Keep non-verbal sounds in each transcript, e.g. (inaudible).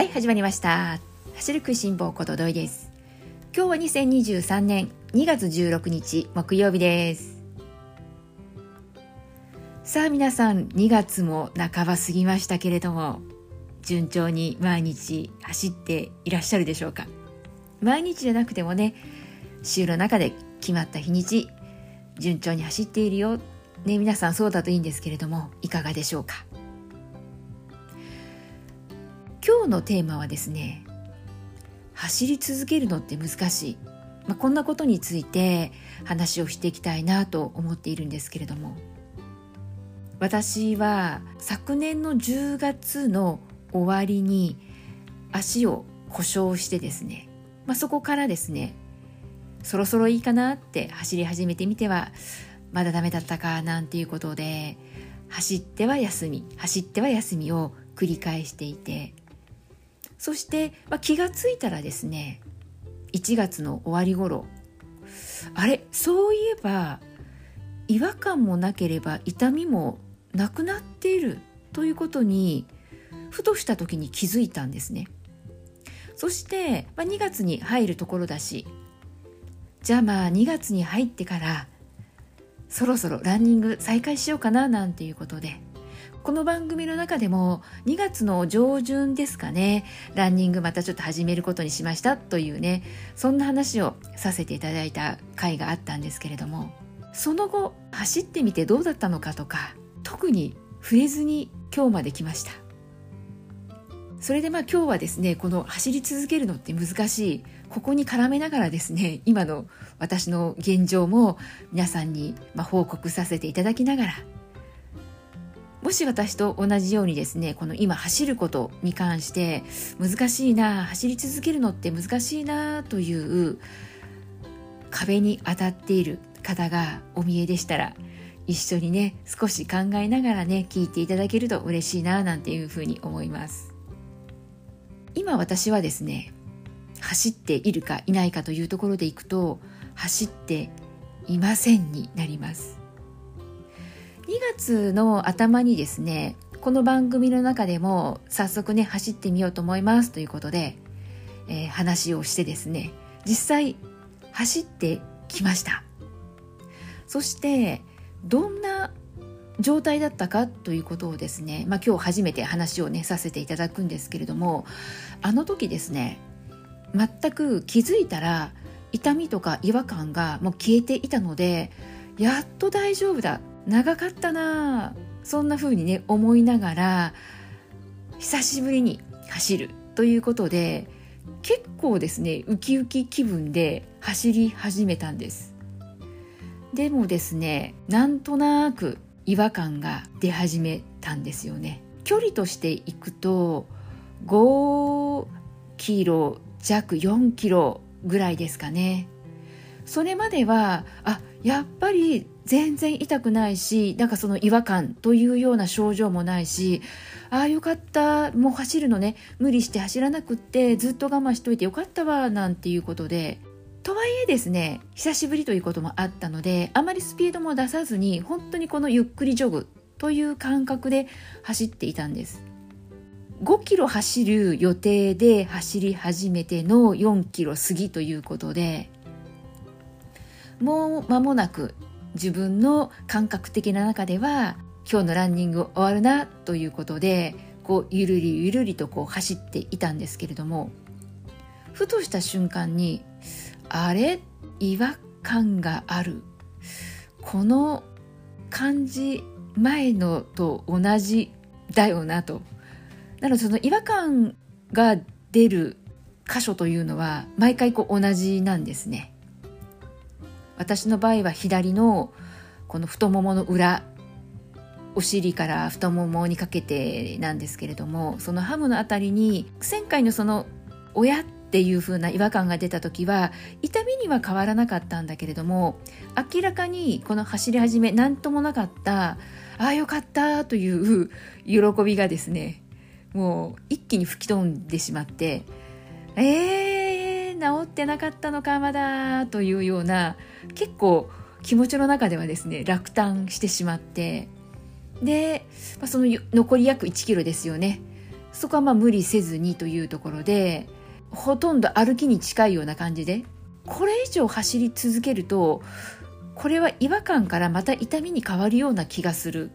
はい始まりました。走る食いしん坊ことどいです。今日は2023年2月16日木曜日です。さあ皆さん2月も半ば過ぎましたけれども順調に毎日走っていらっしゃるでしょうか？毎日じゃなくてもね週の中で決まった日にち順調に走っているよ。ね皆さんそうだといいんですけれどもいかがでしょうか？今日のテーマはですね走り続けるのって難しい、まあ、こんなことについて話をしていきたいなと思っているんですけれども。私は昨年の10月の終わりに足を故障してですね、まあ、そこからですねそろそろいいかなって走り始めてみてはまだダメだったかなんていうことで走っては休み走っては休みを繰り返していてそして、まあ、気がついたらですね1月の終わり頃あれそういえば違和感もなければ痛みもなくなっているということにふとした時に気づいたんですね。そして、まあ、2月に入るところだしじゃあまあ2月に入ってからそろそろランニング再開しようかななんていうことでこの番組の中でも2月の上旬ですかねランニングまたちょっと始めることにしましたというねそんな話をさせていただいた回があったんですけれどもその後走ってみてどうだったのかとか特に触れずに今日まで来ました。それでまあ今日はですねこの走り続けるのって難しいここに絡めながらですね今の私の現状も皆さんにま報告させていただきながらもし私と同じようにですねこの今走ることに関して難しいな走り続けるのって難しいなという壁に当たっている方がお見えでしたら一緒にね少し考えながらね聞いていただけると嬉しいななんていうふうに思います。今私はですね走っているかいないかというところでいくと走っていませんになります。2月の頭にですねこの番組の中でも早速ね走ってみようと思いますということで、えー、話をしてですね実際走ってきました。そしてどんな状態だったかということをですね、まあ、今日初めて話をねさせていただくんですけれどもあの時ですね全く気づいたら痛みとか違和感がもう消えていたのでやっと大丈夫だ長かったなそんな風にね思いながら久しぶりに走るということで結構ですねウキウキ気分で走り始めたんです。でもですねなんとなく違和感が出始めたんですよね。距離としていくと5キロ弱4キロぐらいですかね。それまではあやっぱり全然痛くないしなんかその違和感というような症状もないしああよかったもう走るのね無理して走らなくってずっと我慢しといてよかったわなんていうことで。とはいえですね久しぶりということもあったのであまりスピードも出さずに本当にこのゆっくりジョグという感覚で走っていたんです。5キロ走る予定で走り始めての4キロ過ぎということでもう間もなく自分の感覚的な中では今日のランニング終わるなということでこうゆるりゆるりとこう走っていたんですけれどもふとした瞬間にあれ？違和感がある。この感じ前のと同じだよなと。なのでその違和感が出る箇所というのは毎回こう同じなんですね。私の場合は左のこの太ももの裏お尻から太ももにかけてなんですけれどもそのハムのあたりに前回のその親っていう風な違和感が出た時は痛みには変わらなかったんだけれども明らかにこの走り始め何ともなかったああよかったという喜びがですねもう一気に吹き飛んでしまってえー治ってなかったのかまだというような結構気持ちの中ではですね落胆してしまってで、まあ、その残り約1キロですよねそこはまあ無理せずにというところでほとんど歩きに近いような感じでこれ以上走り続けるとこれは違和感からまた痛みに変わるような気がする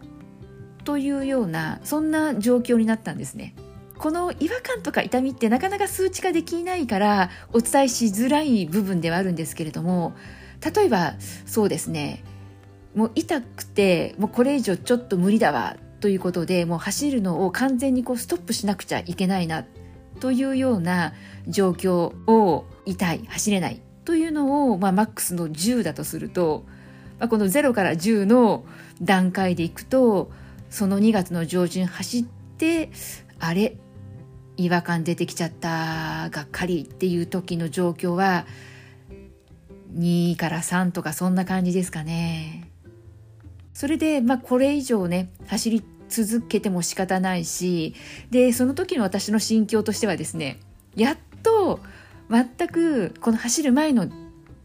というようなそんな状況になったんですね。この違和感とか痛みってなかなか数値化できないからお伝えしづらい部分ではあるんですけれども例えばそうですね。もう痛くてもうこれ以上ちょっと無理だわということでもう走るのを完全にこうストップしなくちゃいけないなというような状況を痛い走れないというのを、まあ、マックスの10だとすると、まあ、この0から10の段階でいくとその2月の上旬走ってあれ？違和感出てきちゃったがっかりっていう時の状況は2から3とかそんな感じですかね。それで、まあ、これ以上ね走り続けても仕方ないしでその時の私の心境としてはですねやっと全くこの走る前の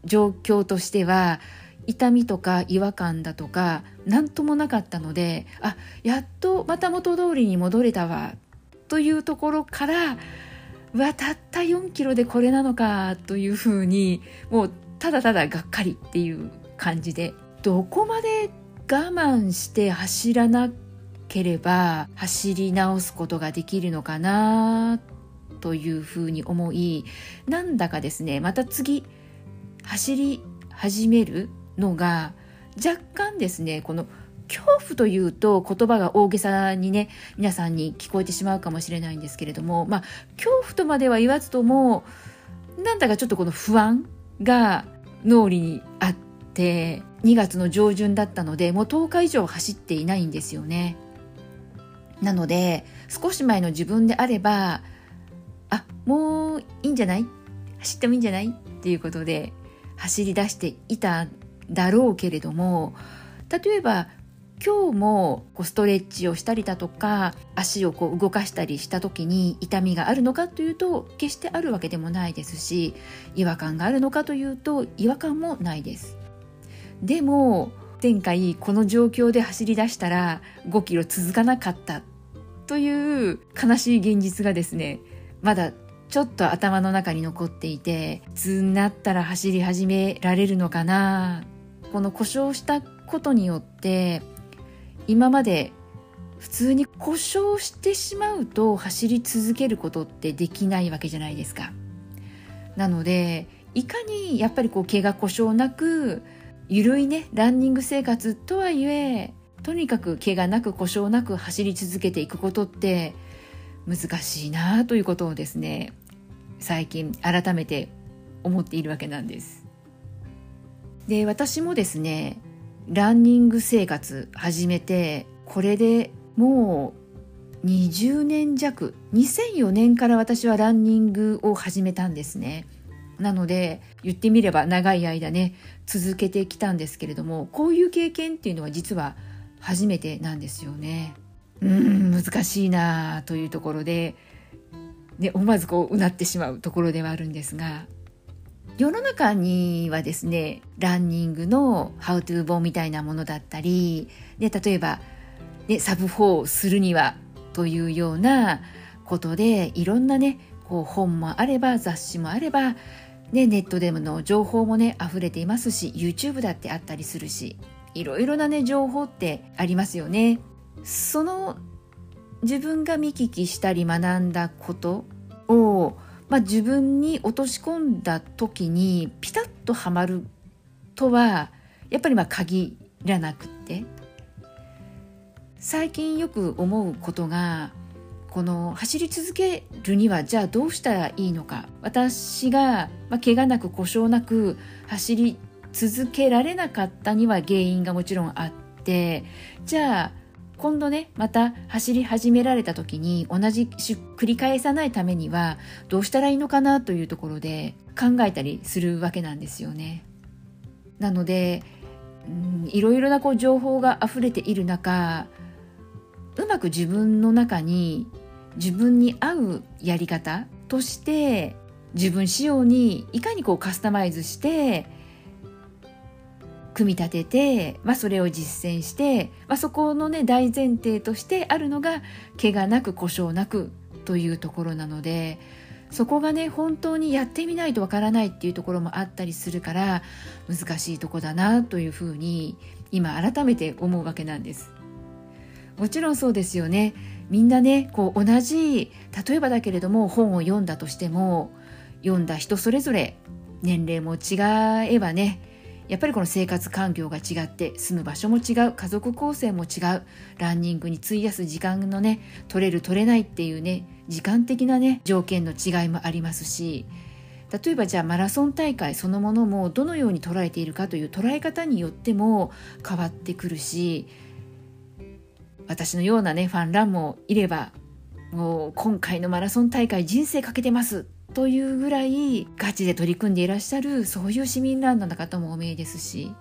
状況としては痛みとか違和感だとか何ともなかったのであやっとまた元通りに戻れたわというところからわたった4キロでこれなのかというふうにもうただただがっかりっていう感じでどこまで我慢して走らなければ走り直すことができるのかなというふうに思いなんだかですねまた次走り始めるのが若干ですねこの恐怖というと言葉が大げさにね皆さんに聞こえてしまうかもしれないんですけれどもまあ恐怖とまでは言わずともなんだかちょっとこの不安が脳裏にあって2月の上旬だったのでもう10日以上走っていないんですよね。なので少し前の自分であればあもういいんじゃない？走ってもいいんじゃない？っていうことで走り出していただろうけれども例えば今日もこうストレッチをしたりだとか足をこう動かしたりした時に痛みがあるのかというと決してあるわけでもないですし違和感があるのかというと違和感もないです。でも前回この状況で走り出したら5キロ続かなかったという悲しい現実がですねまだちょっと頭の中に残っていていつになったら走り始められるのかな。この故障したことによって今まで普通に故障してしまうと走り続けることってできないわけじゃないですか。なのでいかにやっぱりこう怪我故障なくゆるいねランニング生活とはいえとにかく怪我なく故障なく走り続けていくことって難しいなということをですね最近改めて思っているわけなんです。で私もですねランニング生活始めてこれでもう20年弱2004年から私はランニングを始めたんですね。なので言ってみれば長い間ね続けてきたんですけれどもこういう経験っていうのは実は初めてなんですよね。うん難しいなというところで、ね、思わずこううなってしまうところではあるんですが世の中にはですねランニングのハウトゥー本みたいなものだったりで例えば、ね、サブ4をするにはというようなことでいろんなねこう本もあれば雑誌もあれば、ね、ネットでの情報もね溢れていますし YouTube だってあったりするしいろいろなね情報ってありますよね。その自分が見聞きしたり学んだことをまあ、自分に落とし込んだ時にピタッとはまるとはやっぱりまあ限らなくって。最近よく思うことがこの走り続けるにはじゃあどうしたらいいのか。私が、まあ、怪我なく故障なく走り続けられなかったには原因がもちろんあってじゃあ今度ねまた走り始められた時に同じ繰り返さないためにはどうしたらいいのかなというところで考えたりするわけなんですよね。なので、いろいろなこう情報が溢れている中うまく自分の中に自分に合うやり方として自分仕様にいかにこうカスタマイズして組み立てて、まあ、それを実践して、まあ、そこのね大前提としてあるのが怪我なく故障なくというところなのでそこがね本当にやってみないとわからないっていうところもあったりするから難しいとこだなというふうに今改めて思うわけなんです。もちろんそうですよねみんなねこう同じ例えばだけれども本を読んだとしても読んだ人それぞれ年齢も違えばねやっぱりこの生活環境が違って住む場所も違う家族構成も違うランニングに費やす時間のね取れる取れないっていうね時間的なね条件の違いもありますし例えばじゃあマラソン大会そのものもどのように捉えているかという捉え方によっても変わってくるし私のようなねファンランもいればもう今回のマラソン大会人生かけてますというぐらいガチで取り組んでいらっしゃるそういう市民ランナーの方もお名ですし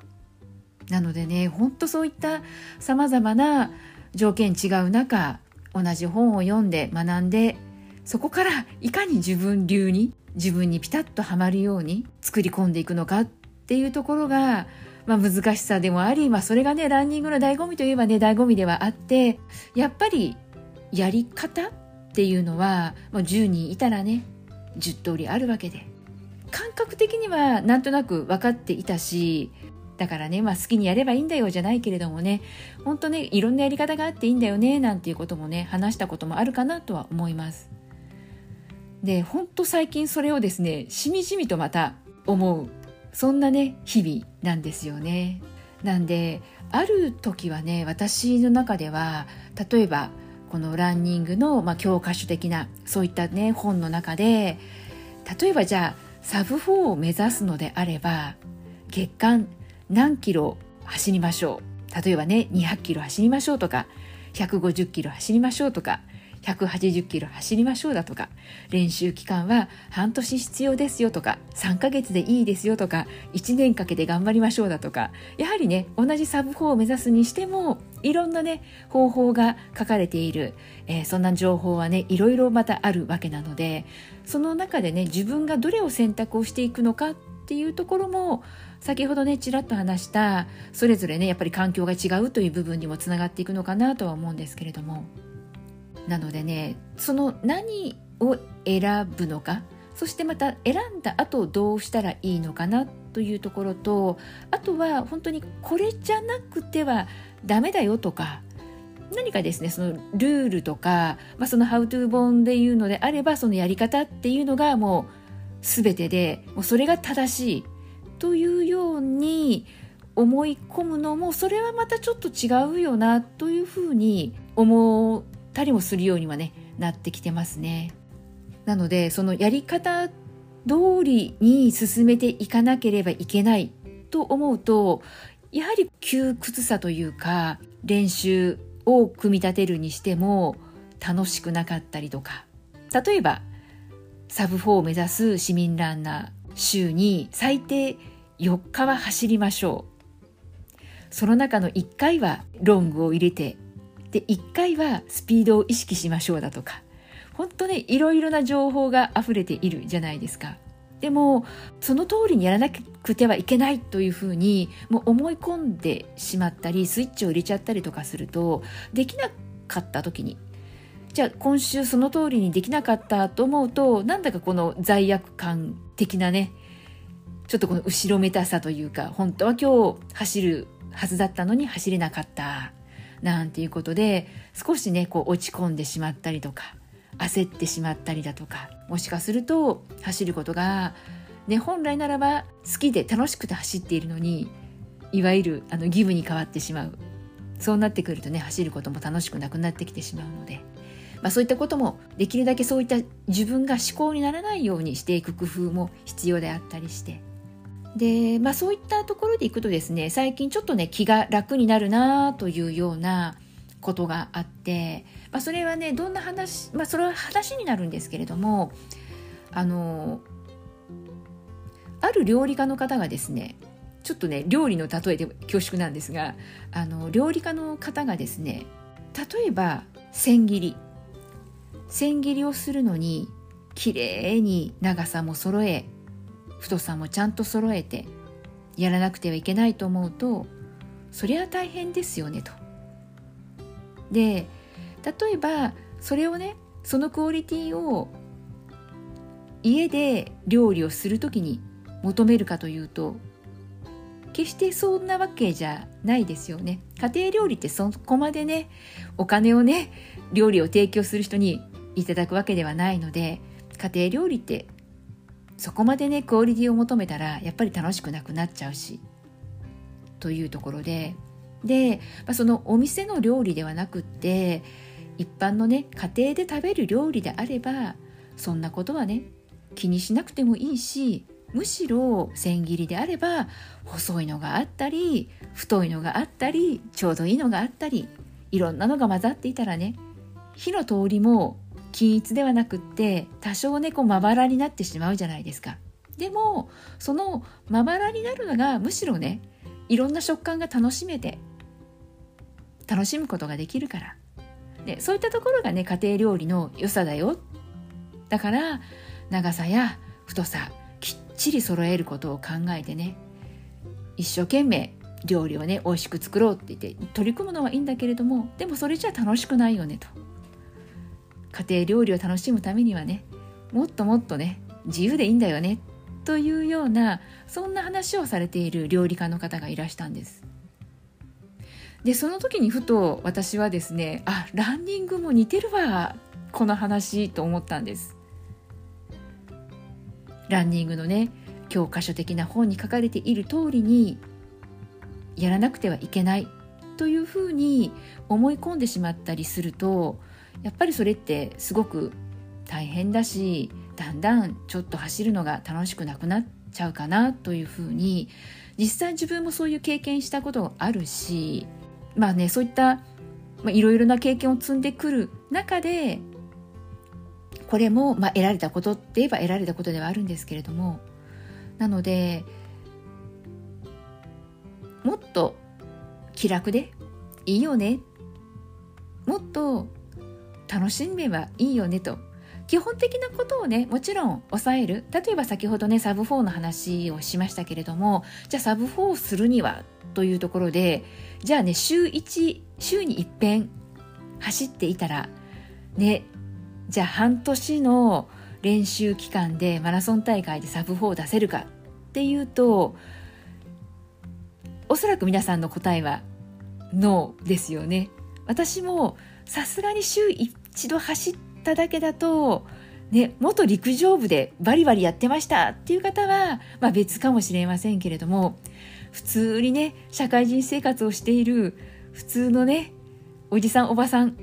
なのでねほんとそういったさまざまな条件違う中同じ本を読んで学んでそこからいかに自分流に自分にピタッとはまるように作り込んでいくのかっていうところがまあ、難しさでもあり、まあ、それがねランニングの醍醐味といえばね醍醐味ではあってやっぱりやり方っていうのはもう10人いたらね10通りあるわけで感覚的にはなんとなく分かっていたしだからね、まあ、好きにやればいいんだよじゃないけれどもね本当ねいろんなやり方があっていいんだよねなんていうこともね話したこともあるかなとは思います。で本当最近それをですねしみじみとまた思うそんなね日々なんですよね。なんである時はね私の中では例えばこのランニングの、まあ、教科書的なそういったね本の中で例えばじゃあサブ4を目指すのであれば月間何キロ走りましょう。例えばね200キロ走りましょうとか150キロ走りましょうとか180キロ走りましょうだとか練習期間は半年必要ですよとか3ヶ月でいいですよとか1年かけて頑張りましょうだとかやはりね同じサブ4を目指すにしてもいろんなね方法が書かれている、えー、そんな情報はねいろいろまたあるわけなのでその中でね自分がどれを選択をしていくのかっていうところも先ほどねちらっと話したそれぞれねやっぱり環境が違うという部分にもつながっていくのかなとは思うんですけれども。なのでねその何を選ぶのかそしてまた選んだ後どうしたらいいのかなというところとあとは本当にこれじゃなくてはダメだよとか何かですねそのルールとか、まあ、その「ハウトゥー本で言うのであればそのやり方っていうのがもう全てでもうそれが正しいというように思い込むのもそれはまたちょっと違うよなというふうに思たりもするようにはねなってきてますね。なのでそのやり方通りに進めていかなければいけないと思うとやはり窮屈さというか練習を組み立てるにしても楽しくなかったりとか例えばサブ4を目指す市民ランナー週に最低4日は走りましょうその中の1回はロングを入れてで1回はスピードを意識しましょうだとか。本当ねいろいろな情報が溢れているじゃないですか。でもその通りにやらなくてはいけないというふうにもう思い込んでしまったりスイッチを入れちゃったりとかするとできなかった時に。じゃあ今週その通りにできなかったと思うとなんだかこの罪悪感的なねちょっとこの後ろめたさというか本当は今日走るはずだったのに走れなかった。なんていうことで少しねこう落ち込んでしまったりとか焦ってしまったりだとかもしかすると走ることが、ね、本来ならば好きで楽しくて走っているのにいわゆるあの義務に変わってしまう。そうなってくるとね走ることも楽しくなくなってきてしまうので、まあ、そういったこともできるだけそういった自分が思考にならないようにしていく工夫も必要であったりしてで、まあ、そういったところでいくとですね最近ちょっとね気が楽になるなというようなことがあって、まあ、それはねどんな話、まあ、それは話になるんですけれどもあのある料理家の方がですねちょっとね料理の例えで恐縮なんですがあの料理家の方がですね例えば千切り。千切りをするのに綺麗に長さも揃え太さもちゃんと揃えてやらなくてはいけないと思うとそれは大変ですよねと。で例えばそれをねそのクオリティを家で料理をする時に求めるかというと決してそんなわけじゃないですよね家庭料理ってそこまでねお金をね料理を提供する人にいただくわけではないので家庭料理ってそこまでねクオリティを求めたらやっぱり楽しくなくなっちゃうしというところで。で、まあ、そのお店の料理ではなくって一般のね家庭で食べる料理であればそんなことはね気にしなくてもいいしむしろ千切りであれば細いのがあったり太いのがあったりちょうどいいのがあったりいろんなのが混ざっていたらね火の通りも均一ではなくって多少ねこうまばらになってしまうじゃないですか。でもそのまばらになるのがむしろねいろんな食感が楽しめて楽しむことができるから。でそういったところがね家庭料理の良さだよ。だから長さや太さきっちり揃えることを考えてね一生懸命料理をね美味しく作ろうって言って取り組むのはいいんだけれどもでもそれじゃ楽しくないよねと。家庭料理を楽しむためにはねもっともっとね自由でいいんだよねというようなそんな話をされている料理家の方がいらしたんです。でその時にふと私はですねあランニングも似てるわこの話と思ったんです。ランニングのね教科書的な本に書かれている通りにやらなくてはいけないというふうに思い込んでしまったりするとやっぱりそれってすごく大変だしだんだんちょっと走るのが楽しくなくなっちゃうかなというふうに実際自分もそういう経験したことがあるしまあねそういったいろいろな経験を積んでくる中でこれも、まあ、得られたことって言えば得られたことではあるんですけれどもなのでもっと気楽でいいよね。もっと楽しめばいいよねと基本的なことをねもちろん抑える例えば先ほどねサブ4の話をしましたけれどもじゃあサブ4をするにはというところでじゃあね週1週に一遍走っていたらねじゃあ半年の練習期間でマラソン大会でサブ4を出せるかっていうとおそらく皆さんの答えはノーですよね。私もさすがに週一度走っただけだとね、元陸上部でバリバリやってましたっていう方は、まあ、別かもしれませんけれども普通にね社会人生活をしている普通のねおじさんおばさん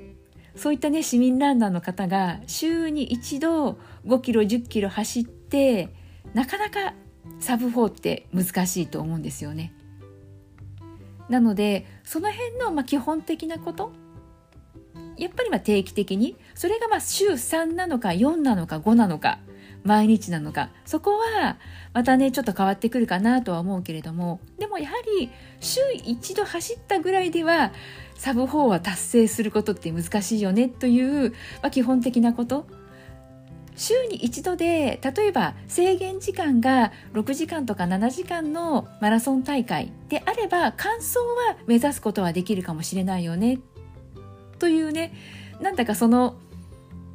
そういったね市民ランナーの方が週に一度5キロ10キロ走ってなかなかサブ4って難しいと思うんですよね。なのでその辺のまあ基本的なことやっぱりま定期的にそれがま週3なのか4なのか5なのか毎日なのかそこはまたねちょっと変わってくるかなとは思うけれどもでもやはり週1度走ったぐらいではサブ4は達成することって難しいよねという、まあ、基本的なこと。週に一度で例えば制限時間が6時間とか7時間のマラソン大会であれば完走は目指すことはできるかもしれないよねというねなんだかその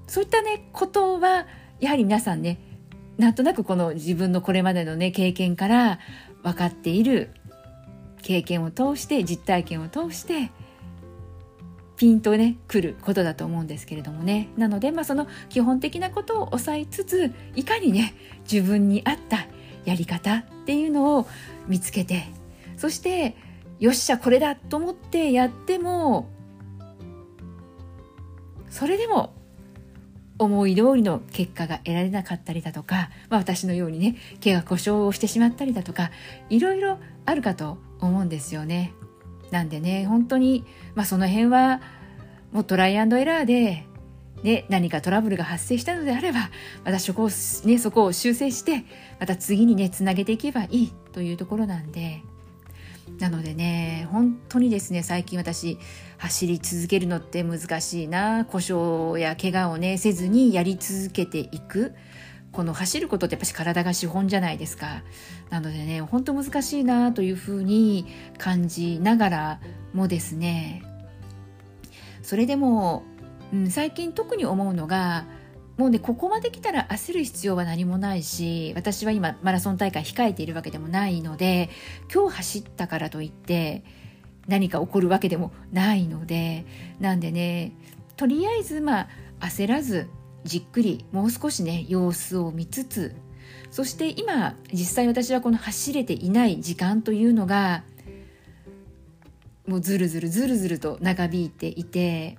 そういったねことはやはり皆さんねなんとなくこの自分のこれまでのね経験から分かっている経験を通して実体験を通してピンとね来ることだと思うんですけれどもね。なので、まあ、その基本的なことを抑えつついかにね自分に合ったやり方っていうのを見つけてそしてよっしゃこれだと思ってやってもそれでも思い通りの結果が得られなかったりだとか、まあ、私のようにね怪我故障をしてしまったりだとかいろいろあるかと思うんですよね。なんでね本当に、まあ、その辺はもうトライアンドエラーで、ね、何かトラブルが発生したのであればまたそこを,、ね、そこを修正してまた次にねつなげていけばいいというところなんでなのでね本当にですね最近私走り続けるのって難しいな。故障や怪我をねせずにやり続けていく。この走ることってやっぱし体が資本じゃないですか。なのでね、ほんと難しいなというふうに感じながらもですね、それでもうん、最近特に思うのがもうねここまで来たら焦る必要は何もないし私は今マラソン大会控えているわけでもないので今日走ったからといって何か起こるわけでもないのでなんでねとりあえずまあ焦らずじっくりもう少しね様子を見つつそして今実際私はこの走れていない時間というのがもうずるずるずるずると長引いていて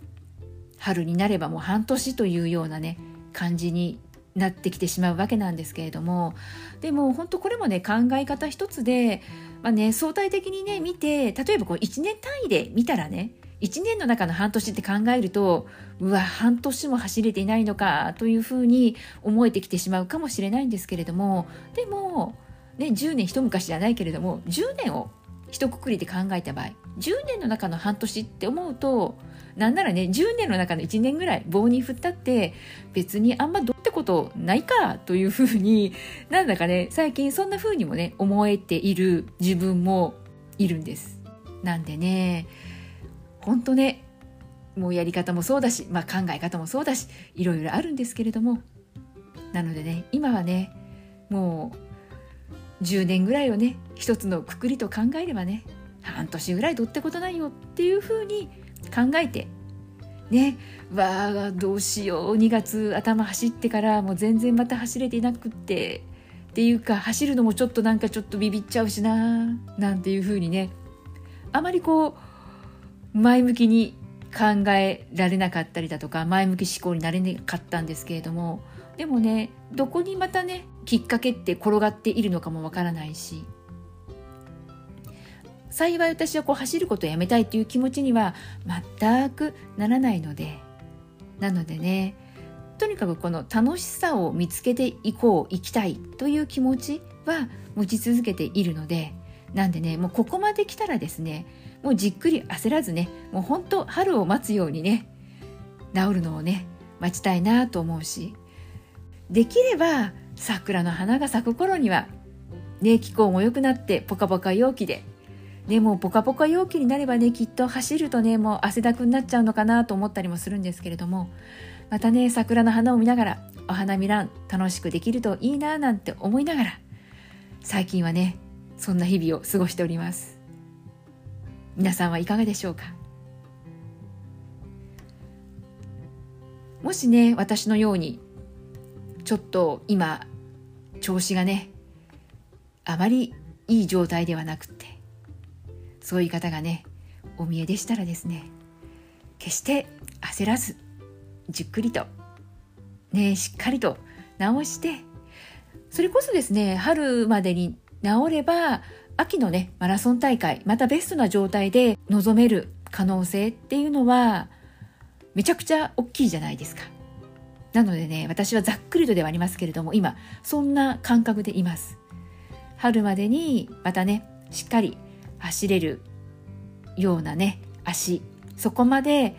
春になればもう半年というようなね感じになってきてしまうわけなんですけれどもでも本当これもね考え方一つで、まあね、相対的にね見て例えばこう1年単位で見たらね1年の中の半年って考えるとうわ半年も走れていないのかというふうに思えてきてしまうかもしれないんですけれどもでも、ね、10年一昔じゃないけれども10年を一括りで考えた場合10年の中の半年って思うとなんならね10年の中の1年ぐらい棒に振ったって別にあんまどうってことないかというふうに (laughs) なんだかね最近そんなふうにもね思えている自分もいるんです。なんでね本当ねもうやり方もそうだし、まあ、考え方もそうだしいろいろあるんですけれどもなのでね今はねもう10年ぐらいをね一つのくくりと考えればね半年ぐらいどってことないよっていうふうに考えて。ね。わあどうしよう。2月頭走ってからもう全然また走れていなくって。っていうか走るのもちょっとなんかちょっとビビっちゃうしな。なんていうふうにね。あまりこう前向きに考えられなかったりだとか前向き思考になれなかったんですけれども。でもねどこにまたねきっかけって転がっているのかもわからないし。幸い私はこう走ることをやめたいという気持ちには全くならないので。なのでねとにかくこの楽しさを見つけていこう行きたいという気持ちは持ち続けているので。なんでねもうここまで来たらですねもうじっくり焦らずねもう本当春を待つようにね治るのをね待ちたいなと思うし。できれば桜の花が咲く頃にはね気候も良くなってポカポカ陽気ででもポカポカ陽気になればねきっと走るとねもう汗だくになっちゃうのかなと思ったりもするんですけれどもまたね桜の花を見ながらお花見ラン楽しくできるといいななんて思いながら最近はねそんな日々を過ごしております。皆さんはいかがでしょうか？もしね私のようにちょっと今調子がねあまりいい状態ではなくてそういう方がねお見えでしたらですね決して焦らずじっくりとねしっかりと直してそれこそですね春までに治れば秋のねマラソン大会またベストな状態で臨める可能性っていうのはめちゃくちゃ大きいじゃないですか。なのでね私はざっくりとではありますけれども今そんな感覚でいます。春までにまたねしっかり走れるようなね足。そこまで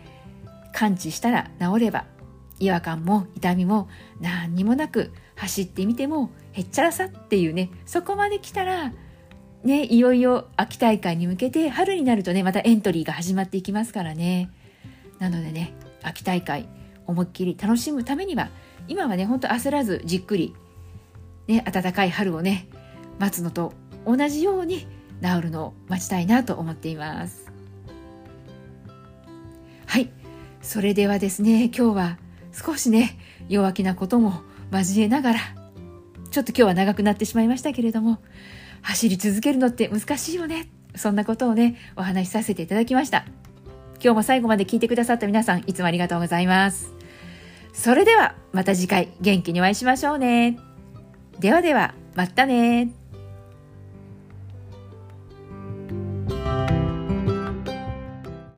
感知したら治れば違和感も痛みも何にもなく走ってみてもへっちゃらさっていうねそこまで来たらねいよいよ秋大会に向けて春になるとねまたエントリーが始まっていきますからね。なのでね秋大会思いっきり楽しむためには今はねほんと焦らずじっくりね暖かい春をね待つのと同じように治るのを待ちたいなと思っています。はい。それではですね今日は少しね弱気なことも交えながらちょっと今日は長くなってしまいましたけれども走り続けるのって難しいよね。そんなことをねお話しさせていただきました。今日も最後まで聞いてくださった皆さんいつもありがとうございます。それではまた次回元気にお会いしましょうね。ではではまたね。